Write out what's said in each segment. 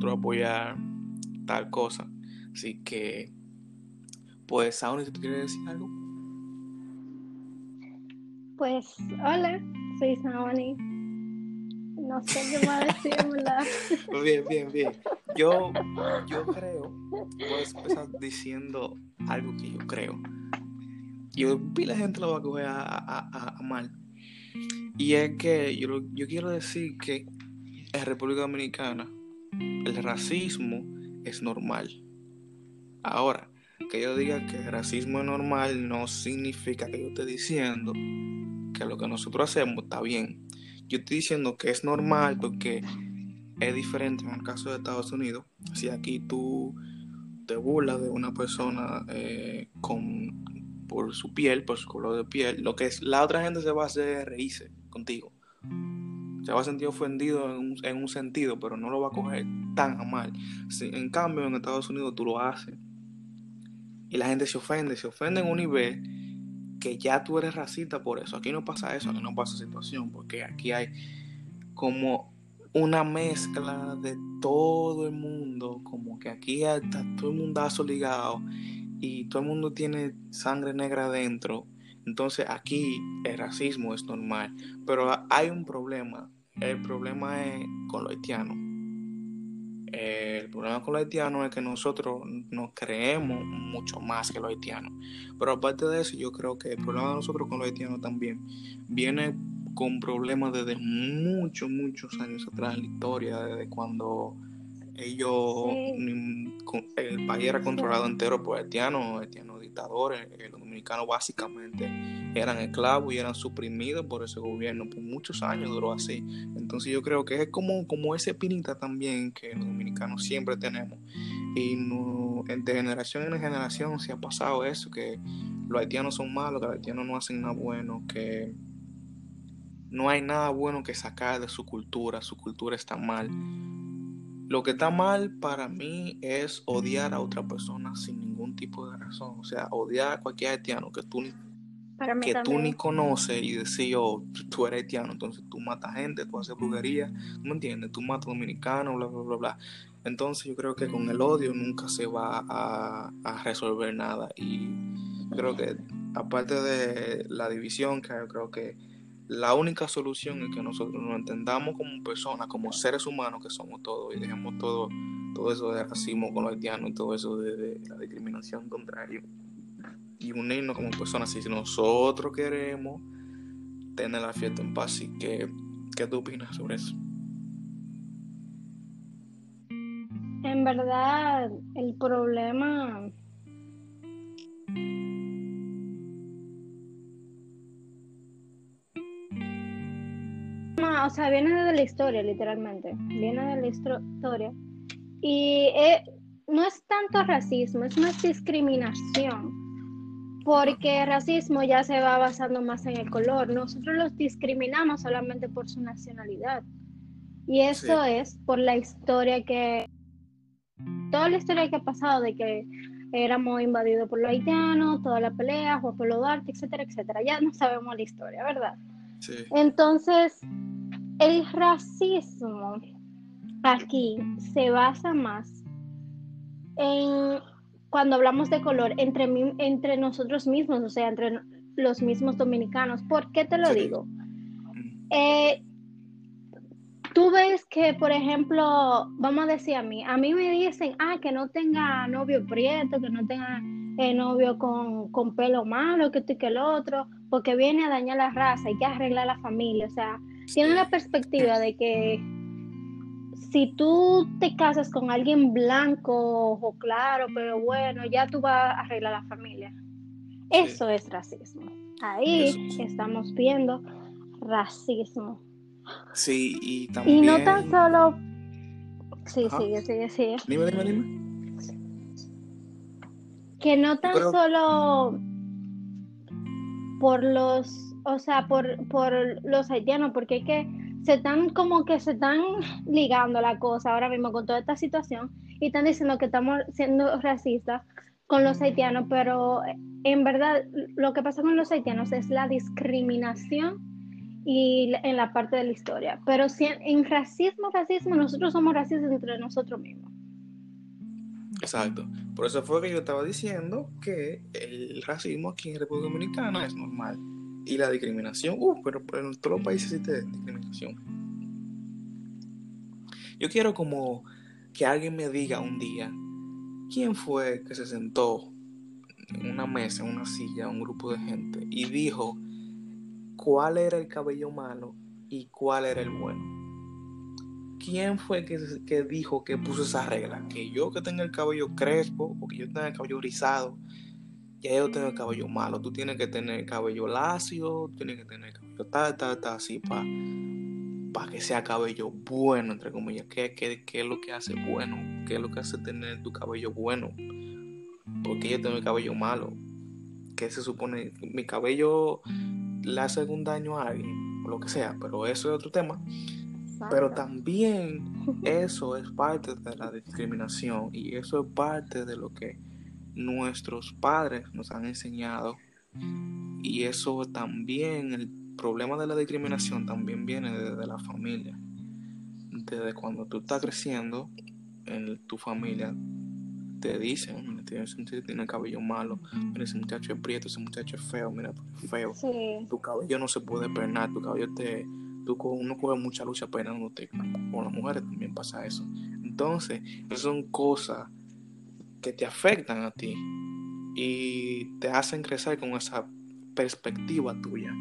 nosotros apoyar tal cosa. Así que, pues, Sauni, si tú quieres decir algo. Pues, hola, soy Sauni. No sé qué más decir, ¿verdad? Bien, bien, bien. Yo, yo creo, a empezar diciendo algo que yo creo. Y la gente lo va a coger a, mal. Y es que yo, yo quiero decir que en República Dominicana el racismo es normal. Ahora, que yo diga que el racismo es normal no significa que yo esté diciendo que lo que nosotros hacemos está bien. Yo estoy diciendo que es normal porque es diferente en el caso de Estados Unidos. Si aquí tú te burlas de una persona eh, con, por su piel, por su color de piel, lo que es la otra gente se va a hacer reírse contigo. Se va a sentir ofendido en un, sentido, pero no lo va a coger tan mal. en cambio, en Estados Unidos tú lo haces y la gente se ofende, se ofende en un nivel que ya tú eres racista por eso. Aquí no pasa eso, aquí no pasa situación, porque aquí hay como una mezcla de todo el mundo, como que aquí está todo el mundazo ligado y todo el mundo tiene sangre negra adentro. Entonces aquí el racismo es normal, pero hay un problema. El problema es con los haitianos. El problema con los haitianos es que nosotros nos creemos mucho más que los haitianos. Pero aparte de eso, yo creo que el problema de nosotros con los haitianos también viene con problemas desde muchos, muchos años atrás en la historia, desde cuando ellos, el país era controlado entero por haitianos, haitianos dictadores, los dominicanos básicamente eran esclavos y eran suprimidos por ese gobierno, por muchos años duró así. Entonces yo creo que es como, como ese pinita también que los dominicanos siempre tenemos. Y no, de generación en generación se ha pasado eso, que los haitianos son malos, que los haitianos no hacen nada bueno, que no hay nada bueno que sacar de su cultura, su cultura está mal. Lo que está mal para mí es odiar a otra persona sin ningún tipo de razón. O sea, odiar a cualquier haitiano que tú que tú ni conoces y decir, oh, tú eres haitiano, entonces tú matas gente, tú haces brujería, ¿me entiendes? Tú matas dominicanos, bla, bla, bla, bla. Entonces yo creo que con el odio nunca se va a, a resolver nada. Y creo que aparte de la división que creo que la única solución es que nosotros nos entendamos como personas, como seres humanos que somos todos y dejemos todo, todo eso de racismo con los haitianos y todo eso de, la discriminación contra ellos y unirnos como personas. Si nosotros queremos tener la fiesta en paz, ¿y qué, qué tú opinas sobre eso? En verdad, el problema o sea, viene de la historia, literalmente. Viene de la historia. Y eh, no es tanto racismo, es más discriminación. Porque el racismo ya se va basando más en el color. Nosotros los discriminamos solamente por su nacionalidad. Y eso es por la historia que. Toda la historia que ha pasado de que éramos invadidos por los haitianos, toda la pelea, Juan Pablo Duarte, etcétera, etcétera. Ya no sabemos la historia, ¿verdad? Sí. Entonces, el racismo aquí se basa más en cuando hablamos de color entre, entre nosotros mismos, o sea, entre los mismos dominicanos. ¿Por qué te lo digo? Eh, tú ves que, por ejemplo, vamos a decir a mí, a mí me dicen, ah, que no tenga novio prieto, que no tenga eh, novio con, con, pelo malo, que esto y que el otro, porque viene a dañar la raza, hay que arreglar la familia, o sea, tiene la perspectiva de que si tú te casas con alguien blanco o claro, pero bueno, ya tú vas a arreglar la familia. Eso es racismo. Ahí estamos viendo racismo. Sí, y también. Y no tan solo. Sí, sigue, sigue, sigue. Dime, dime, dime. Que no tan solo por los o sea, por, por los haitianos, porque es que se están como que se están ligando la cosa ahora mismo con toda esta situación y están diciendo que estamos siendo racistas con los haitianos, pero en verdad lo que pasa con los haitianos es la discriminación y en la parte de la historia. Pero si en racismo, racismo, nosotros somos racistas entre nosotros mismos. Exacto. Por eso fue que yo estaba diciendo que el racismo aquí en República Dominicana es normal. Y la discriminación, uh, pero en todos los países existe discriminación. Yo quiero como que alguien me diga un día quién fue que se sentó en una mesa, en una silla, un grupo de gente y dijo cuál era el cabello malo y cuál era el bueno. ¿Quién fue que, que dijo que puso esa regla? Que yo que tenga el cabello crespo o que yo tenga el cabello rizado, ya yo tengo el cabello malo. Tú tienes que tener el cabello lacio, tienes que tener el cabello tal, tal, tal, así para para que sea cabello bueno, entre comillas. ¿Qué, ¿Qué, qué, es lo que hace bueno? ¿Qué es lo que hace tener tu cabello bueno? Porque yo tengo el cabello malo. ¿Qué se supone? Mi cabello le hace algún daño a alguien, o lo que sea, pero eso es otro tema. Pero también eso es parte de la discriminación y eso es parte de lo que nuestros padres nos han enseñado. Y eso también el problema de la discriminación también viene desde la familia. Desde cuando tú estás creciendo, en tu familia te dicen, ese tiene el cabello malo, mira, ese muchacho es prieto, ese muchacho es feo, mira, feo. Tu cabello no se puede peinar, tu cabello te... Tú uno coge mucha lucha peinándote, con las mujeres también pasa eso. Entonces, esas son cosas que te afectan a ti y te hacen crecer con esa perspectiva tuya.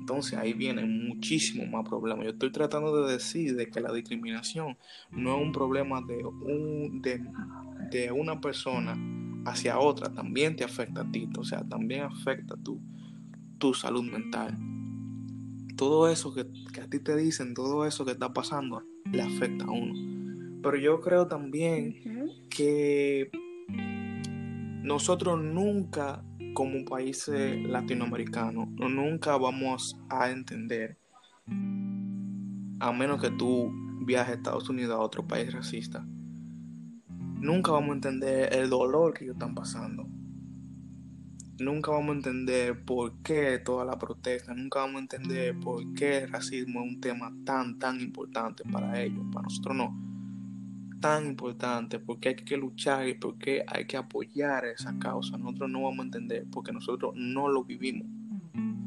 Entonces ahí vienen muchísimos más problemas. Yo estoy tratando de decir de que la discriminación no es un problema de, un, de, una persona hacia otra, también te afecta a ti, o sea, también afecta tu, tu salud mental. Todo eso que, que a ti te dicen, todo eso que está pasando, le afecta a uno. Pero yo creo también que nosotros nunca como países latinoamericanos nunca vamos a entender, a menos que tú viajes a Estados Unidos a otro país racista, nunca vamos a entender el dolor que ellos están pasando. Nunca vamos a entender por qué toda la protesta, nunca vamos a entender por qué el racismo es un tema tan, tan importante para ellos, para nosotros no tan importante, porque hay que luchar y porque hay que apoyar esa causa. Nosotros no vamos a entender porque nosotros no lo vivimos.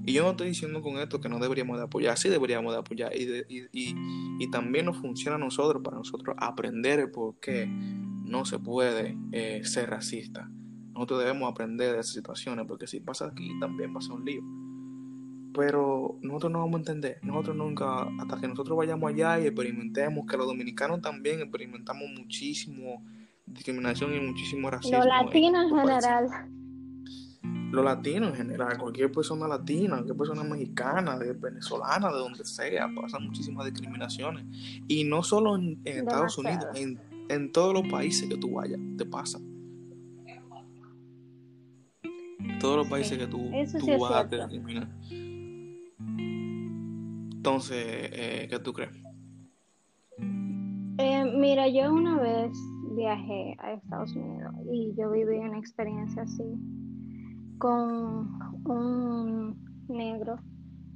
Y yo no estoy diciendo con esto que no deberíamos de apoyar, sí deberíamos de apoyar. Y, y, y, también nos funciona a nosotros, para nosotros aprender por qué no se puede eh, ser racista. Nosotros debemos aprender de esas situaciones, porque si pasa aquí también pasa un lío pero nosotros no vamos a entender. Nosotros nunca, hasta que nosotros vayamos allá y experimentemos, que los dominicanos también experimentamos muchísimo discriminación y muchísimo racismo. Los latinos en general. Los latinos en general, cualquier persona latina, cualquier persona mexicana, de venezolana, de donde sea, pasan muchísimas discriminaciones. Y no solo en, Estados Unidos, en, todos los países que tú vayas, te pasa todos los países que tú, tú vas a discriminar. Entonces, eh, ¿qué tú crees? Eh, mira, yo una vez viajé a Estados Unidos y yo viví una experiencia así con un negro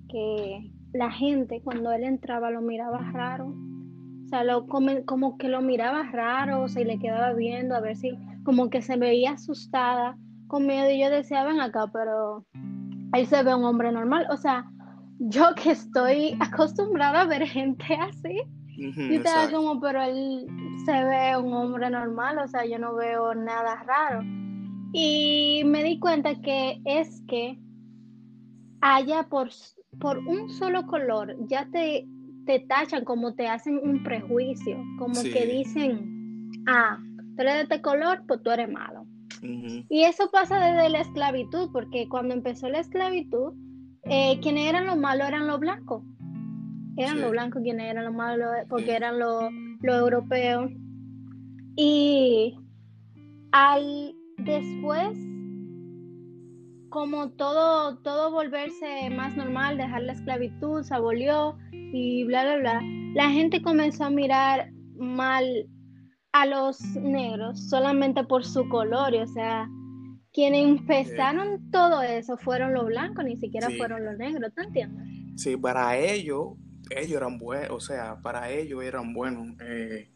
que la gente cuando él entraba lo miraba raro. O sea, lo, como, que lo miraba raro, o sea, y le quedaba viendo a ver si como que se veía asustada con miedo y yo decía, ven acá, pero ahí se ve un hombre normal. O sea, yo que estoy acostumbrada a ver gente así, y te como, pero él se ve un hombre normal, o sea, yo no veo nada raro. Y me di cuenta que es que haya por, por un solo color, ya te, te tachan como te hacen un prejuicio, como que dicen, ah, tú eres de este color, pues tú eres malo. Y eso pasa desde la esclavitud, porque cuando empezó la esclavitud, eh, quienes eran los malos eran los blancos. Eran los blancos quienes eran los malos porque eran los, europeos. Y al después, como todo, todo volverse más normal, dejar la esclavitud, se abolió y bla, bla, bla, la gente comenzó a mirar mal a los negros solamente por su color, o sea, quienes empezaron todo eso fueron los blancos, ni siquiera fueron los negros, ¿te entiendes? Sí, para ellos, ellos eran buenos, o sea, para ellos eran buenos. Eh,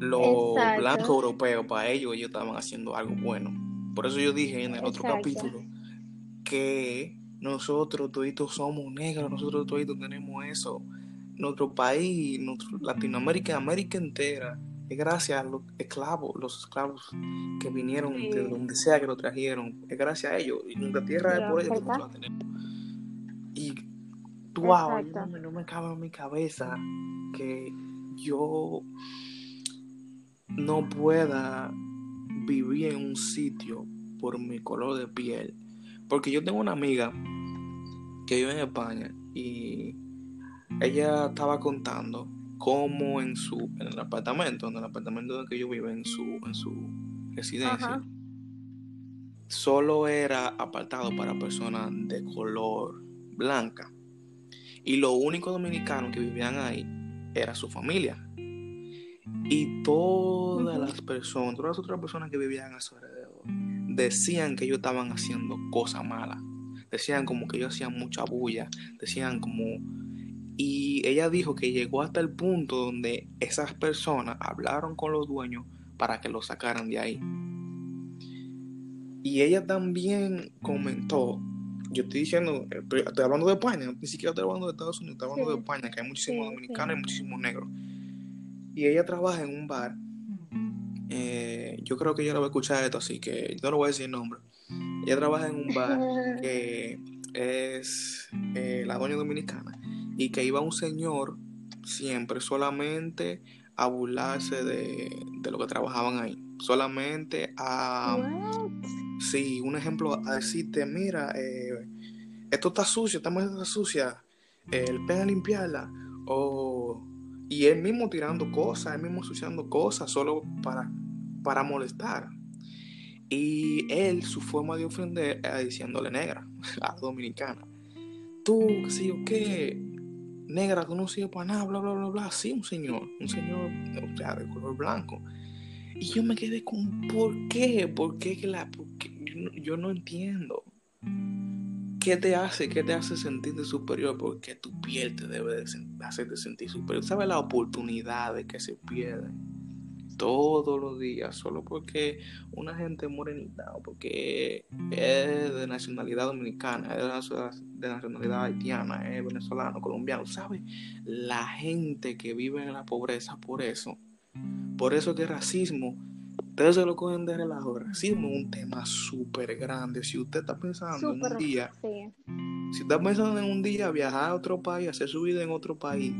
los blancos europeos, para ellos, ellos estaban haciendo algo bueno. Por eso yo dije en el otro capítulo que nosotros todos somos negros, nosotros todos tenemos eso. Nuestro país, nuestro, Latinoamérica, América entera, es gracias a los esclavos, los esclavos que vinieron de donde sea que lo trajeron, es gracias a ellos. Y nuestra tierra es por ellos que nosotros la tenemos. Y wow, no, no me cabe en mi cabeza que yo no pueda vivir en un sitio por mi color de piel. Porque yo tengo una amiga que vive en España y ella estaba contando cómo en su en el apartamento, en el apartamento donde yo vivo, en su, en su residencia, solo era apartado para personas de color blanca. Y lo único dominicano que vivían ahí era su familia. Y todas las personas, todas las otras personas que vivían a su alrededor, decían que ellos estaban haciendo cosas malas. Decían como que ellos hacían mucha bulla. Decían como... Y ella dijo que llegó hasta el punto donde esas personas hablaron con los dueños para que lo sacaran de ahí. Y ella también comentó, yo estoy diciendo, estoy, hablando de España, ni siquiera estoy hablando de Estados Unidos, estoy hablando de España, que hay muchísimos dominicanos y muchísimos negros y ella trabaja en un bar. Eh, yo creo que ella no va a escuchar esto, así que no le voy a decir el nombre. Ella trabaja en un bar que es eh, la doña dominicana y que iba un señor siempre solamente a burlarse de, lo que trabajaban ahí. Solamente a... Sí, un ejemplo, a decirte, mira, eh, esto está sucio, esta mesa está sucia, el pen a limpiarla. O y él mismo tirando cosas, él mismo ensuciando cosas solo para, para molestar. Y él, su forma de ofender era diciéndole negra a la dominicana. Tú, qué sé yo qué, negra, tú no sirves para nada, bla, bla, bla, bla. Sí, un señor, un señor, o sea, de color blanco. Y yo me quedé con, ¿por qué? ¿Por qué que la.? yo no entiendo. ¿Qué te hace? ¿Qué te hace sentirte superior? Porque tu piel te debe de hacerte sentir superior. ¿Sabes las oportunidades que se pierden todos los días solo porque una gente morenita o porque es de nacionalidad dominicana, es de nacionalidad haitiana, es venezolano, colombiano? ¿Sabes? La gente que vive en la pobreza por eso. Por eso que el racismo ustedes se lo cogen de relajo. racismo es un tema súper grande. Si usted está pensando en un día, si está pensando en un día viajar a otro país, hacer su vida en otro país,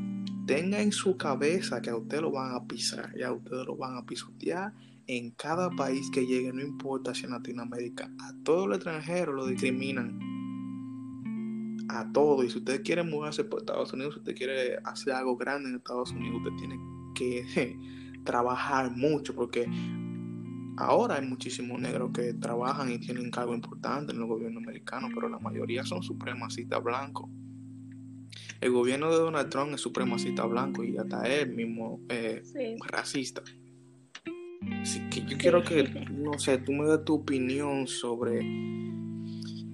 tenga en su cabeza que a usted lo van a pisar y a usted lo van a pisotear en cada país que llegue, no importa si en Latinoamérica. A todo el extranjero lo discriminan. A todo. Y si usted quiere mudarse por Estados Unidos, si usted quiere hacer algo grande en Estados Unidos, usted tiene que trabajar mucho porque Ahora hay muchísimos negros que trabajan y tienen cargo importante en el gobierno americano, pero la mayoría son supremacistas blancos. El gobierno de Donald Trump es supremacista blanco y hasta él mismo es racista. Así que yo quiero que, no sé, tú me des tu opinión sobre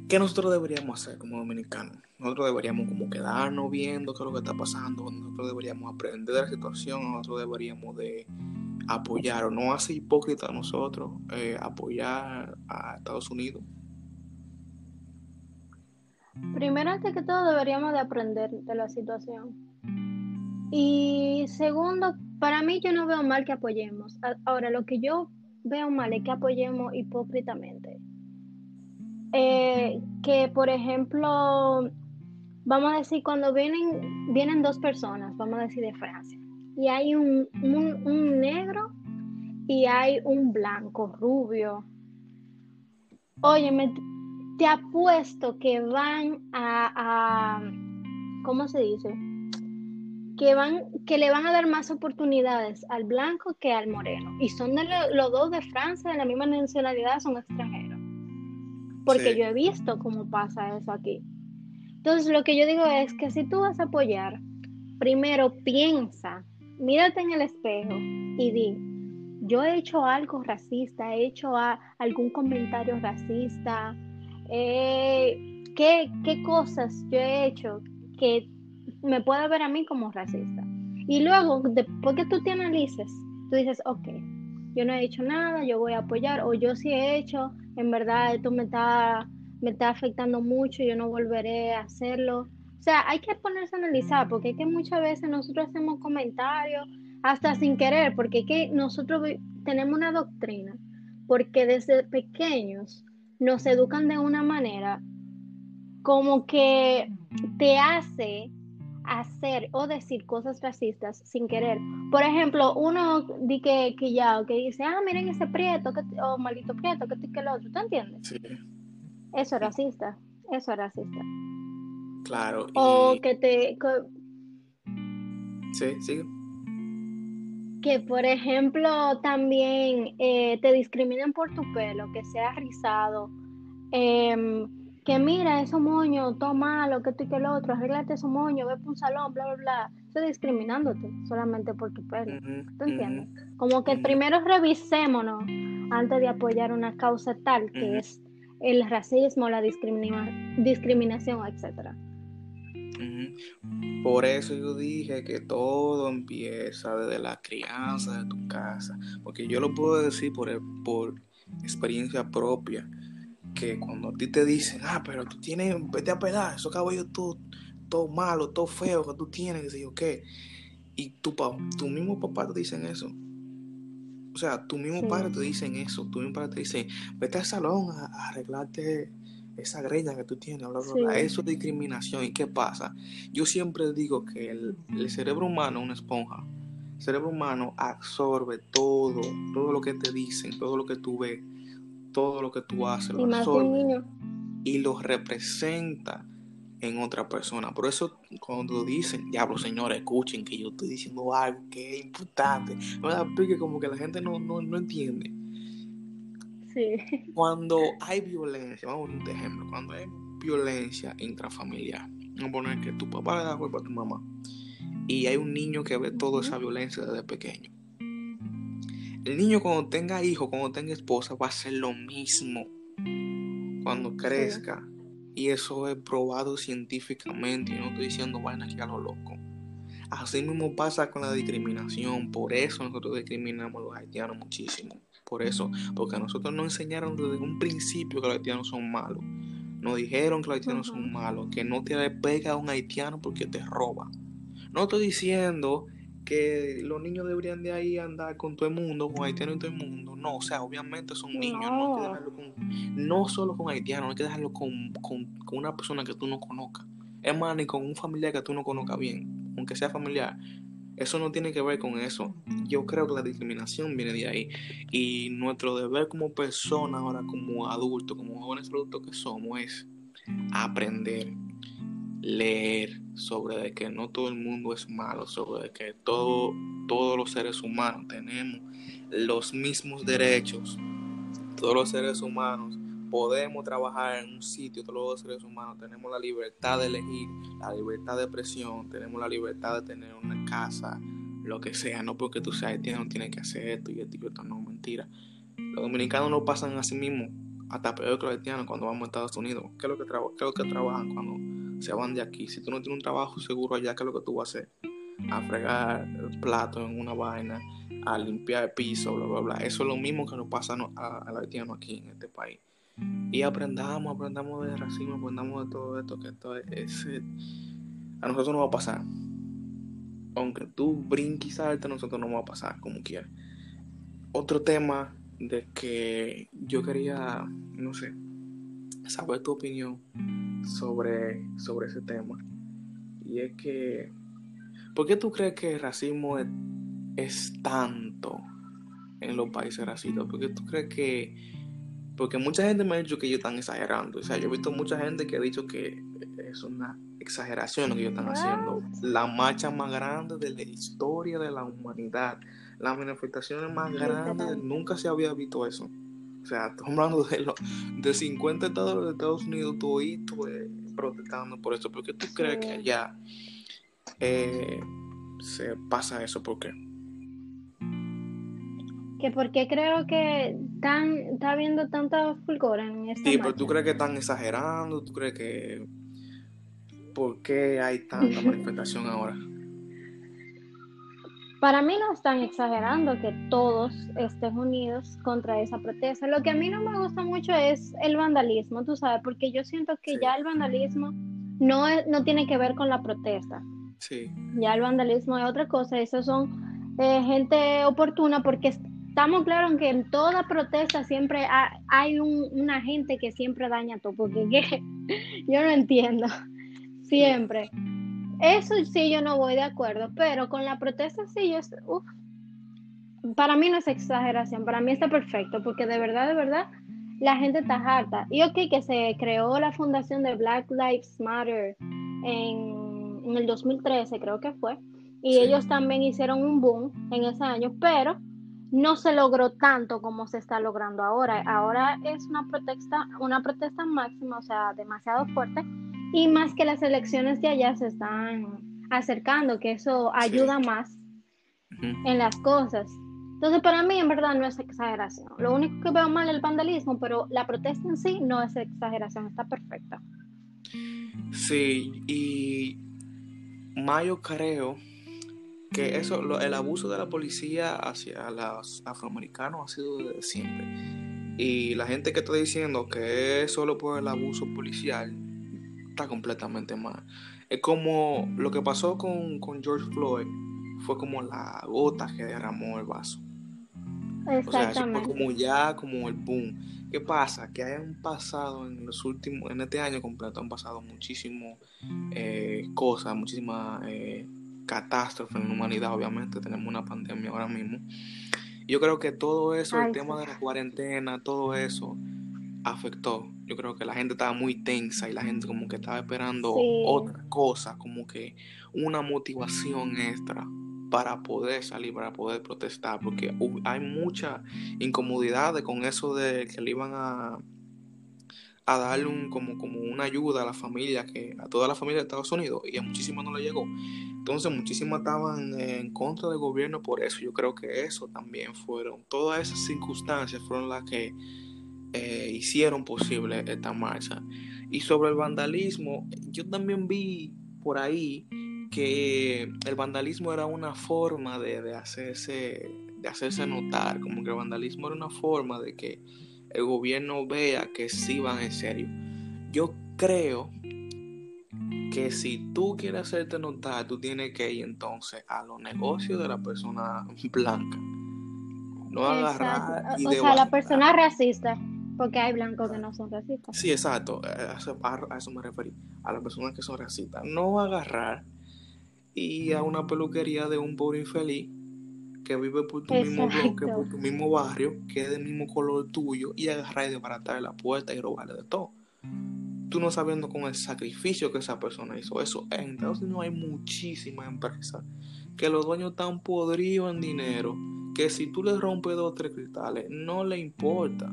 qué nosotros deberíamos hacer como dominicanos. Nosotros deberíamos como quedarnos viendo qué es lo que está pasando, nosotros deberíamos aprender de la situación, nosotros deberíamos de apoyar o no hace hipócrita a nosotros eh, apoyar a Estados Unidos? Primero, antes que todo, deberíamos de aprender de la situación. Y segundo, para mí yo no veo mal que apoyemos. Ahora, lo que yo veo mal es que apoyemos hipócritamente. Eh, que, por ejemplo, vamos a decir, cuando vienen, vienen dos personas, vamos a decir de Francia, y hay un, un, negro y hay un blanco, rubio. Oye, te apuesto que van a, ¿cómo se dice? Que, van, que le van a dar más oportunidades al blanco que al moreno. Y son de los dos de Francia, de la misma nacionalidad, son extranjeros. Porque yo he visto cómo pasa eso aquí. Entonces, lo que yo digo es que si tú vas a apoyar, primero piensa mírate en el espejo y di, yo he hecho algo racista, he hecho algún comentario racista, eh, ¿qué, cosas yo he hecho que me puede ver a mí como racista. Y luego, después que tú te analices, tú dices, ok, yo no he hecho nada, yo voy a apoyar, o yo sí he hecho, en verdad esto me está, me está afectando mucho, yo no volveré a hacerlo. O sea, hay que ponerse a analizar, porque es que muchas veces nosotros hacemos comentarios hasta sin querer, porque es que nosotros tenemos una doctrina, porque desde pequeños nos educan de una manera como que te hace hacer o decir cosas racistas sin querer. Por ejemplo, uno di que, que ya, que dice, ah, miren ese prieto, que, o maldito prieto, que que el otro, ¿tú entiendes? Sí. Eso es racista, eso es racista. Claro. O que te... Sí, sigue. Que, por ejemplo, también eh, te discriminen por tu pelo, que sea rizado. Eh, que mira, esos moño, todo malo, que tú y que el otro, arréglate esos moño, ve por un salón, bla, bla, bla. Estoy discriminándote solamente por tu pelo. ¿Tú entiendes? Como que primero revisémonos antes de apoyar una causa tal que es el racismo, la discriminación, etc. Por eso yo dije que todo empieza desde la crianza de tu casa, porque yo lo puedo decir por, por experiencia propia que cuando a ti te dicen, ah, pero tú tienes, vete a pelar, esos cabellos todo, todo malo, todo feo que tú tienes, que sé yo qué. Y tu, tu mismo papá te dicen eso. O sea, tu mismo padre te dicen eso. Tu mismo padre te dice, vete al salón a, arreglarte esa greña que tú tienes, bla, bla, bla. Eso es discriminación. ¿Y qué pasa? Yo siempre digo que el, el cerebro humano es una esponja. El cerebro humano absorbe todo, todo lo que te dicen, todo lo que tú ves todo lo que tú haces, lo absorbe y lo representa en otra persona. Por eso cuando dicen, diablo señores, escuchen que yo estoy diciendo algo que es importante, no me como que la gente no, no, no entiende. Sí. Cuando hay violencia, vamos a un ejemplo, cuando hay violencia intrafamiliar, vamos a poner que tu papá le da culpa a tu mamá y hay un niño que ve toda esa violencia desde pequeño el niño cuando tenga hijo, cuando tenga esposa, va a hacer lo mismo cuando crezca. Y eso es probado científicamente. Y no estoy diciendo vaina aquí a lo loco. Así mismo pasa con la discriminación. Por eso nosotros discriminamos a los haitianos muchísimo. Por eso. Porque a nosotros nos enseñaron desde un principio que los haitianos son malos. Nos dijeron que los haitianos son malos. Que no te pega a un haitiano porque te roba. No estoy diciendo que los niños deberían de ahí andar con todo el mundo, con haitianos y todo el mundo. No, o sea, obviamente son niños, no, hay que dejarlo con, no solo con haitianos, hay que dejarlo con, con, una persona que tú no conozcas. Es más, ni con un familiar que tú no conozcas bien, aunque sea familiar. Eso no tiene que ver con eso. Yo creo que la discriminación viene de ahí. Y nuestro deber como persona, ahora como adultos, como jóvenes adultos que somos, es aprender leer sobre que no todo el mundo es malo, sobre que todo, todos los seres humanos tenemos los mismos derechos, todos los seres humanos podemos trabajar en un sitio, todos los seres humanos tenemos la libertad de elegir, la libertad de expresión, tenemos la libertad de tener una casa, lo que sea, no porque tú seas haitiano tienes que hacer esto y esto y esto, no, mentira. Los dominicanos no pasan a sí mismos, hasta peor que los haitianos cuando vamos a Estados Unidos. ¿Qué es lo que, es lo que trabajan cuando se van de aquí. Si tú no tienes un trabajo seguro allá, ¿qué es lo que tú vas a hacer? A fregar el plato en una vaina, a limpiar el piso, bla, bla, bla. Eso es lo mismo que nos pasa a, los haitianos aquí en este país. Y aprendamos, aprendamos de racismo, aprendamos de todo esto, que esto es, a nosotros no va a pasar. Aunque tú brinques alto, a nosotros no va a pasar, como quieras. Otro tema de que yo quería, no sé, saber tu opinión sobre, sobre ese tema. Y es que, ¿por qué tú crees que el racismo es, tanto en los países racistas? ¿Por qué tú crees que... Porque mucha gente me ha dicho que ellos están exagerando. O sea, yo he visto mucha gente que ha dicho que es una exageración lo que ellos están haciendo. La marcha más grande de la historia de la humanidad. Las manifestaciones más grandes. Nunca se había visto eso. O sea, estamos hablando de, lo, de 50 estados de Estados Unidos, todo eh, protestando por eso. ¿Por qué tú crees que allá eh, se pasa eso? ¿Por qué? Que porque creo que están, está habiendo tanta fulgor en esta Sí, pero tú crees que están exagerando, tú crees que... por qué hay tanta manifestación ahora. Para mí no están exagerando que todos estén unidos contra esa protesta. Lo que a mí no me gusta mucho es el vandalismo, tú sabes, porque yo siento que ya el vandalismo no, no tiene que ver con la protesta. Sí. Ya el vandalismo es otra cosa. Esos son eh, gente oportuna porque estamos claros que en toda protesta siempre hay una gente que siempre daña todo. Porque yo no entiendo. Siempre. Eso sí yo no voy de acuerdo, pero con la protesta sí yo... Uf, para mí no es exageración, para mí está perfecto, porque de verdad, de verdad, la gente está harta. Y ok, que se creó la fundación de Black Lives Matter en, en el 2013, creo que fue, y ellos también hicieron un boom en ese año, pero no se logró tanto como se está logrando ahora. Ahora es una protesta, una protesta máxima, o sea, demasiado fuerte, y más que las elecciones de allá se están acercando, que eso ayuda más en las cosas. Entonces, para mí, en verdad, no es exageración. Lo único que veo mal es el vandalismo, pero la protesta en sí no es exageración, está perfecta. Sí, y Mayo creo que eso, el abuso de la policía hacia los afroamericanos ha sido desde siempre. Y la gente que está diciendo que es solo por el abuso policial está completamente mal. Es como lo que pasó con, con George Floyd, fue como la gota que derramó el vaso. O sea, eso fue como ya como el boom. ¿Qué pasa? Que han pasado en los últimos, en este año completo han pasado muchísimas eh, cosas, muchísimas eh, catástrofes en la humanidad, obviamente. Tenemos una pandemia ahora mismo. Yo creo que todo eso, el tema de la cuarentena, todo eso, afectó. Yo creo que la gente estaba muy tensa y la gente como que estaba esperando otra cosa, como que una motivación extra para poder salir, para poder protestar, porque hay mucha incomodidad con eso de que le iban a, a darle un, como, como una ayuda a la familia, que a toda la familia de Estados Unidos, y a muchísimas no le llegó. Entonces muchísimas estaban en contra del gobierno por eso. Yo creo que eso también fueron, todas esas circunstancias fueron las que eh, hicieron posible esta marcha. Y sobre el vandalismo, yo también vi por ahí que el vandalismo era una forma de, hacerse, de hacerse notar, como que el vandalismo era una forma de que el gobierno vea que sí van en serio. Yo creo que si tú quieres hacerte notar, tú tienes que ir entonces a los negocios de la persona blanca. No agarrar. o sea, la persona racista. Porque hay blancos que no son racistas. Sí, exacto. A eso, a eso me referí. A las personas que son racistas. No agarrar y a una peluquería de un pobre infeliz que vive por tu mismo bloque, por tu mismo barrio, que es del mismo color tuyo, y agarrar y desbaratar la puerta y robarle de todo. Tú no sabiendo con el sacrificio que esa persona hizo eso. En Estados Unidos hay muchísimas empresas que los dueños están podridos en dinero, que si tú les rompes dos o tres cristales, no le importa.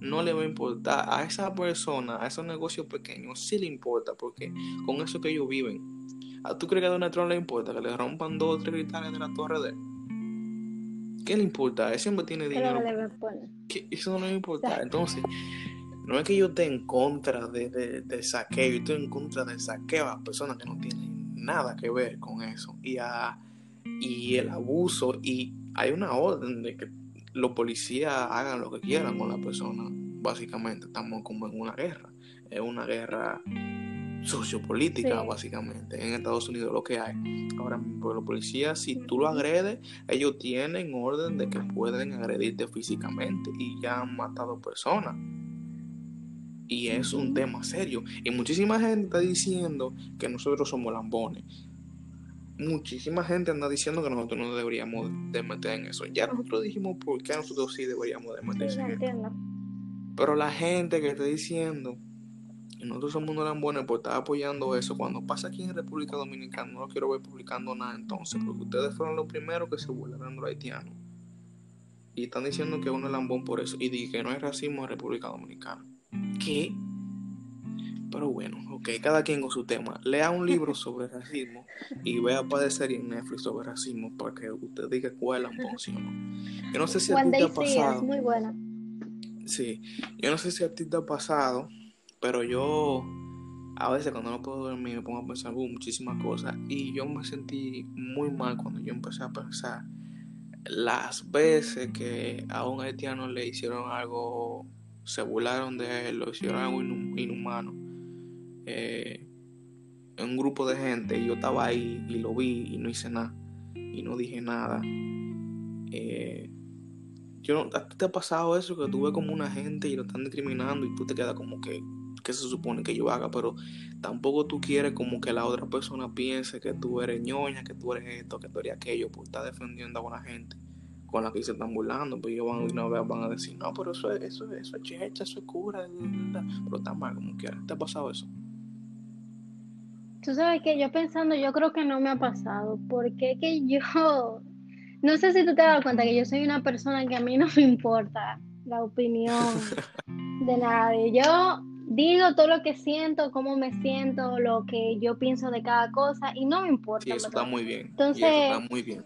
No le va a importar. A esa persona, a esos negocios pequeños, sí le importa, porque con eso que ellos viven ¿A tú crees que a Donald Trump le importa que le rompan dos o tres cristales de la torre de él? ¿Qué le importa? Ese hombre tiene dinero. Eso no le importa. Entonces, no es que yo esté en contra de, de, saqueo, yo estoy en contra del saqueo a personas que no tienen nada que ver con eso. Y, a, y el abuso. Y hay una orden de que los policías hagan lo que quieran con la persona. Básicamente, estamos como en una guerra. Es una guerra sociopolítica, básicamente, en Estados Unidos lo que hay. Ahora mismo, los policías, si tú lo agredes, ellos tienen orden de que pueden agredirte físicamente y ya han matado personas. Y es un tema serio. Y muchísima gente está diciendo que nosotros somos lambones. Muchísima gente anda diciendo que nosotros no deberíamos de meter en eso. Ya nosotros dijimos por qué nosotros sí deberíamos de meter en eso. Pero la gente que está diciendo y nosotros somos unos lambones por estar apoyando eso. Cuando pasa aquí en República Dominicana, no lo quiero ver publicando nada entonces, porque ustedes fueron los primeros que se burlaron de los haitianos. Y están diciendo que uno es lambón por eso. Y dije que no hay racismo en República Dominicana. ¿Qué? Pero bueno, ok, cada quien con su tema. Lea un libro sobre racismo y vea para serie en Netflix sobre racismo para que usted diga cuál es lambón, ¿sí o no? Yo no sé si a ti te ha pasado. muy buena. Sí, yo no sé si a ti te ha pasado pero yo a veces cuando no puedo dormir me pongo a pensar muchísimas cosas y yo me sentí muy mal cuando yo empecé a pensar las veces que a un haitiano le hicieron algo, se burlaron de él, lo hicieron algo inhumano. Eh, un grupo de gente y yo estaba ahí y lo vi y no hice nada y no dije nada. Eh, yo ¿A ti te ha pasado eso que tú ves como una gente y lo están discriminando y tú te quedas como que que se supone que yo haga, pero tampoco tú quieres como que la otra persona piense que tú eres ñoña, que tú eres esto, que tú eres aquello, por estar defendiendo a una gente con la que se están burlando, pues ellos van, una vez van a decir, no, pero eso es, eso, eso es checha, eso es cura, pero está mal como quiera. ¿Te ha pasado eso? Tú sabes que yo pensando, yo creo que no me ha pasado, porque que yo, no sé si tú te has dado cuenta que yo soy una persona que a mí no me importa la opinión de nadie. Yo digo todo lo que siento, cómo me siento, lo que yo pienso de cada cosa y no me importa. Sí, eso está muy bien. Entonces, está muy bien.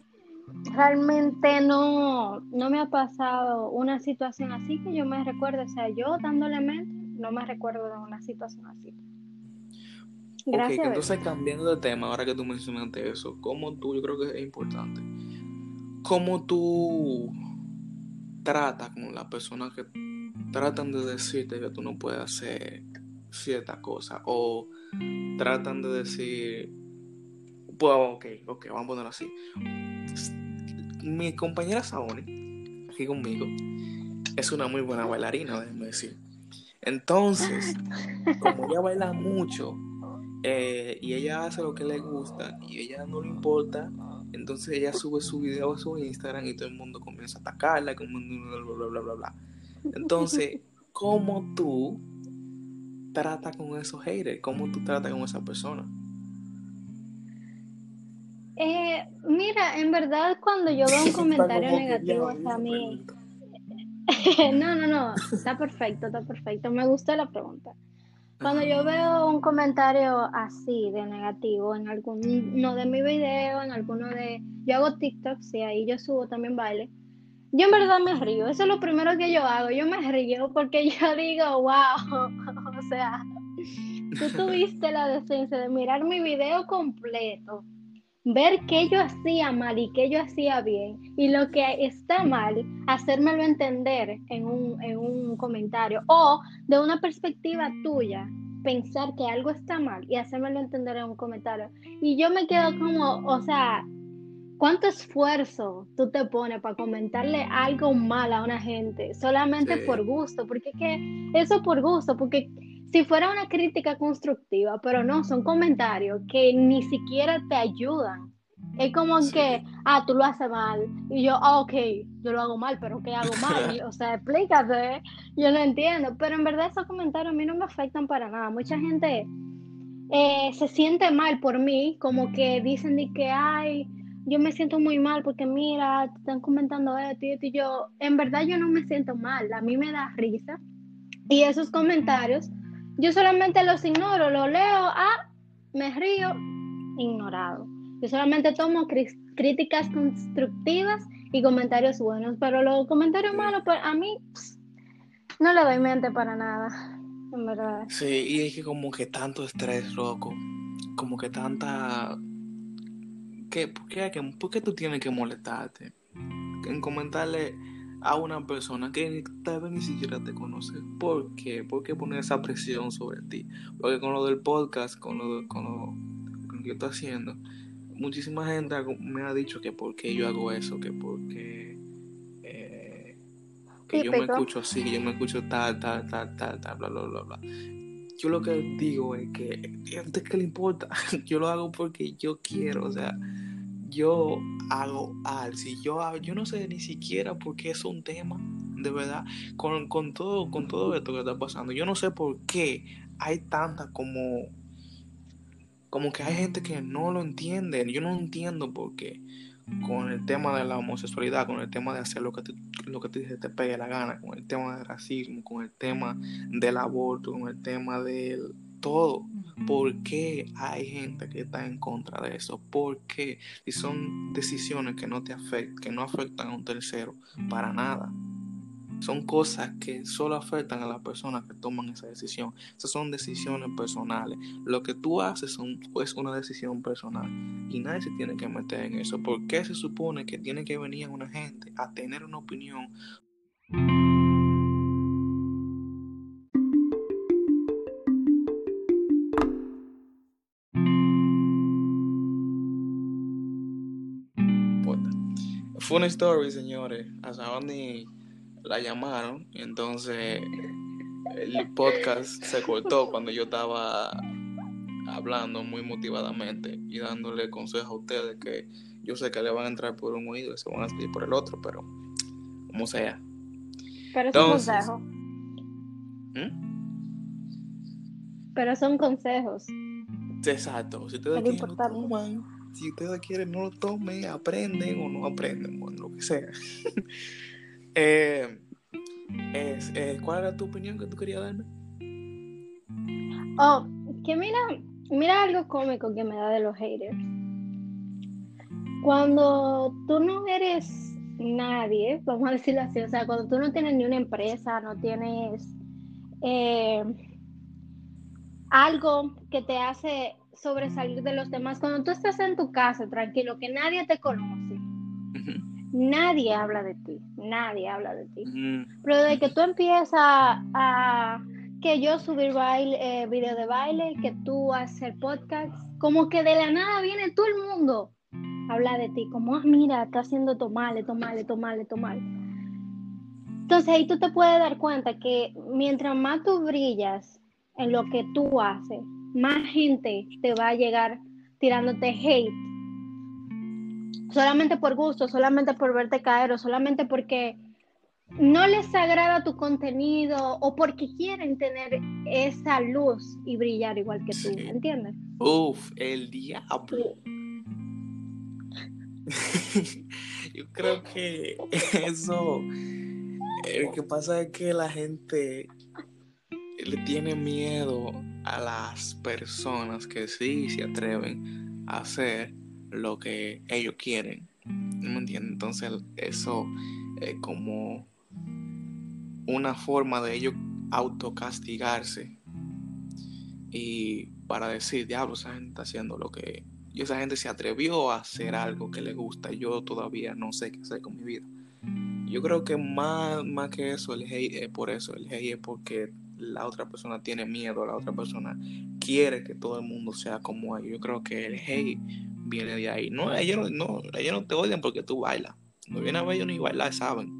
Realmente no, no me ha pasado una situación así que yo me recuerdo, o sea, yo dándole mente, no me recuerdo de una situación así. Gracias. Entonces cambiando de tema, ahora que tú mencionaste eso, ¿cómo tú, yo creo que es importante, cómo tú tratas con las personas que tratan de decirte que tú no puedes hacer cierta cosa o tratan de decir, pues ok, ok, vamos a ponerlo así. Mi compañera Saoni, aquí conmigo, es una muy buena bailarina, déjeme decir. Entonces, como ella baila mucho eh, y ella hace lo que le gusta y ella no le importa, entonces ella sube su video a su Instagram y todo el mundo comienza a atacarla, como bla, bla, bla, bla, bla. Entonces, ¿cómo tú tratas con esos haters? ¿Cómo tú tratas con esa persona? Eh, mira, en verdad cuando yo veo un comentario negativo hacia mí... no, no, no, está perfecto, está perfecto. Me gustó la pregunta. Cuando yo veo un comentario así de negativo en alguno de mis videos, en alguno de... Yo hago TikToks y ahí yo subo también baile yo en verdad me río, eso es lo primero que yo hago, yo me río porque yo digo, wow, o sea, tú tuviste la decencia de mirar mi video completo, ver qué yo hacía mal y qué yo hacía bien, y lo que está mal, hacérmelo entender en un, en un comentario, o de una perspectiva tuya, pensar que algo está mal y hacérmelo entender en un comentario. Y yo me quedo como, o sea, ¿Cuánto esfuerzo tú te pones para comentarle algo mal a una gente solamente por gusto? Porque es que eso por gusto, porque si fuera una crítica constructiva, pero no, son comentarios que ni siquiera te ayudan. Es como que, ah, tú lo haces mal. Y yo, ah, ok, yo lo hago mal, pero ¿qué hago mal? o sea, explícate. Yo no entiendo. Pero en verdad esos comentarios a mí no me afectan para nada. Mucha gente eh, se siente mal por mí, como que dicen de que, ay, yo me siento muy mal porque mira, te están comentando esto y esto y yo, en verdad yo no me siento mal, a mí me da risa. Y esos comentarios, yo solamente los ignoro, los leo, ah, me río, ignorado. Yo solamente tomo críticas constructivas y comentarios buenos, pero los comentarios malos, pues a mí no le doy mente para nada, en verdad. Sí, y es que como que tanto estrés, loco, como que tanta ¿por qué, tú tienes que molestarte en comentarle a una persona que tal vez ni siquiera te conoce? ¿Por qué? ¿Por qué poner esa presión sobre ti? Porque con lo del podcast, con lo, con lo, que yo estoy haciendo, muchísima gente me ha dicho que por qué yo hago eso, que porque eh, que yo me escucho así, que yo me escucho tal, tal, tal, tal, tal, bla, bla, bla, bla. Yo lo que digo es que, antes que le importa, yo lo hago porque yo quiero, o sea, yo hago al, si yo yo no sé ni siquiera por qué es un tema, de verdad, con, todo, con todo esto que está pasando. Yo no sé por qué hay tanta como, como que hay gente que no lo entiende. Yo no entiendo por qué con el tema de la homosexualidad, con el tema de hacer lo que te, lo que te, te pegue la gana, con el tema del racismo, con el tema del aborto, con el tema del todo. ¿Por qué hay gente que está en contra de eso? ¿Por qué? Y son decisiones que no te afectan, que no afectan a un tercero para nada. Son cosas que solo afectan a las personas que toman esa decisión. Esas son decisiones personales. Lo que tú haces es una decisión personal y nadie se tiene que meter en eso. ¿Por qué se supone que tiene que venir una gente a tener una opinión? Fue una story, señores. A Saoni la llamaron, entonces el podcast se cortó cuando yo estaba hablando muy motivadamente y dándole consejos a ustedes que yo sé que le van a entrar por un oído y se van a salir por el otro, pero como sea. Pero es un consejo. ¿Mm? Pero son consejos. Exacto. Si ustedes quieren, si ustedes quieren, no lo tomen, aprenden o no aprenden, bueno, lo que sea. Eh, eh, ¿Cuál era tu opinión que tú querías darme? Oh, que mira, mira algo cómico que me da de los haters. Cuando tú no eres nadie, vamos a decirlo así, o sea, cuando tú no tienes ni una empresa, no tienes eh, algo que te hace sobresalir de los demás, cuando tú estás en tu casa tranquilo, que nadie te conoce, nadie habla de ti, nadie habla de ti. Pero de que tú empiezas a, que yo subir baile, eh, video de baile, que tú hacer podcast, como que de la nada viene todo el mundo a hablar de ti, como, ah, mira, está haciendo tomale, tomale, tomale, tomale. Entonces ahí tú te puedes dar cuenta que mientras más tú brillas en lo que tú haces, más gente te va a llegar tirándote hate solamente por gusto, solamente por verte caer o solamente porque no les agrada tu contenido o porque quieren tener esa luz y brillar igual que tú, ¿entiendes? Uf, el diablo. Yo creo que eso, lo que pasa es que la gente le tiene miedo a las personas que sí se atreven a hacer lo que ellos quieren. ¿No me entiendes? Entonces eso es como una forma de ellos autocastigarse y para decir, diablo, esa gente está haciendo lo que... Y esa gente se atrevió a hacer algo que le gusta. Yo todavía no sé qué hacer con mi vida. Yo creo que más, más que eso, el hate es por eso. El hate es porque la otra persona tiene miedo, la otra persona quiere que todo el mundo sea como ellos. Yo creo que el hate viene de ahí. No, ellos no, ellos no te odian porque tú bailas. No viene a ver ellos ni bailar, saben.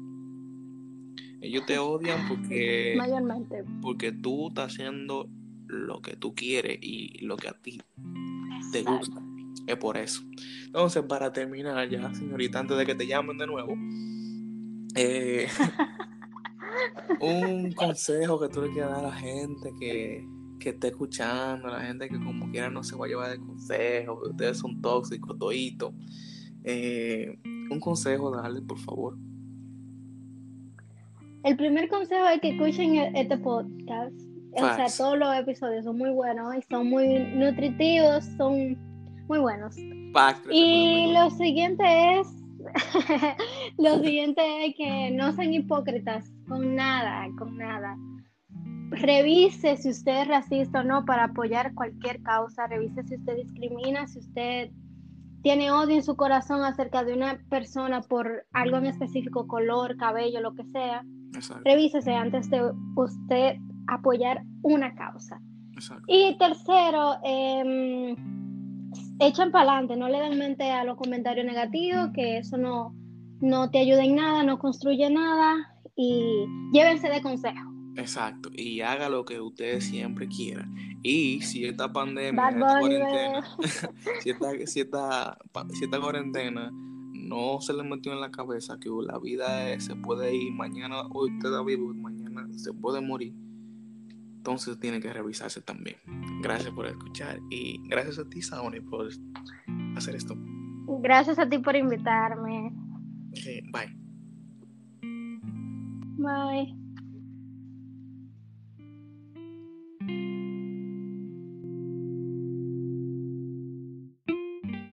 Ellos te odian porque, Mayormente. porque tú estás haciendo lo que tú quieres y lo que a ti te gusta. Es por eso. Entonces, para terminar ya, señorita, antes de que te llamen de nuevo, eh, un consejo que tú le quieras dar a la gente que, que esté escuchando, la gente que como quiera no se va a llevar de consejo, que ustedes son tóxicos, toditos. Eh, un consejo, dale, por favor. El primer consejo es que escuchen e-, este podcast. O sea, todos los episodios son muy buenos y son muy nutritivos, son muy buenos. y lo siguiente es, lo siguiente es que no sean hipócritas con nada, con nada revise si usted es racista o no para apoyar cualquier causa, revise si usted discrimina, si usted tiene odio en su corazón acerca de una persona por algo en específico, color, cabello, lo que sea, revísese antes de usted apoyar una causa. Y tercero, eh, echen para adelante, no le den mente a los comentarios negativos, que eso no, no te ayuda en nada, no construye nada y llévense de consejo. Exacto, y haga lo que usted siempre quiera. Y si esta pandemia, esta cuarentena, si, esta, si, esta, cuarentena no se le metió en la cabeza que la vida se puede ir mañana, hoy usted está vivo, mañana se puede morir, entonces tiene que revisarse también. Gracias por escuchar y gracias a ti, Saoni, por hacer esto. Gracias a ti por invitarme. bye. Bye.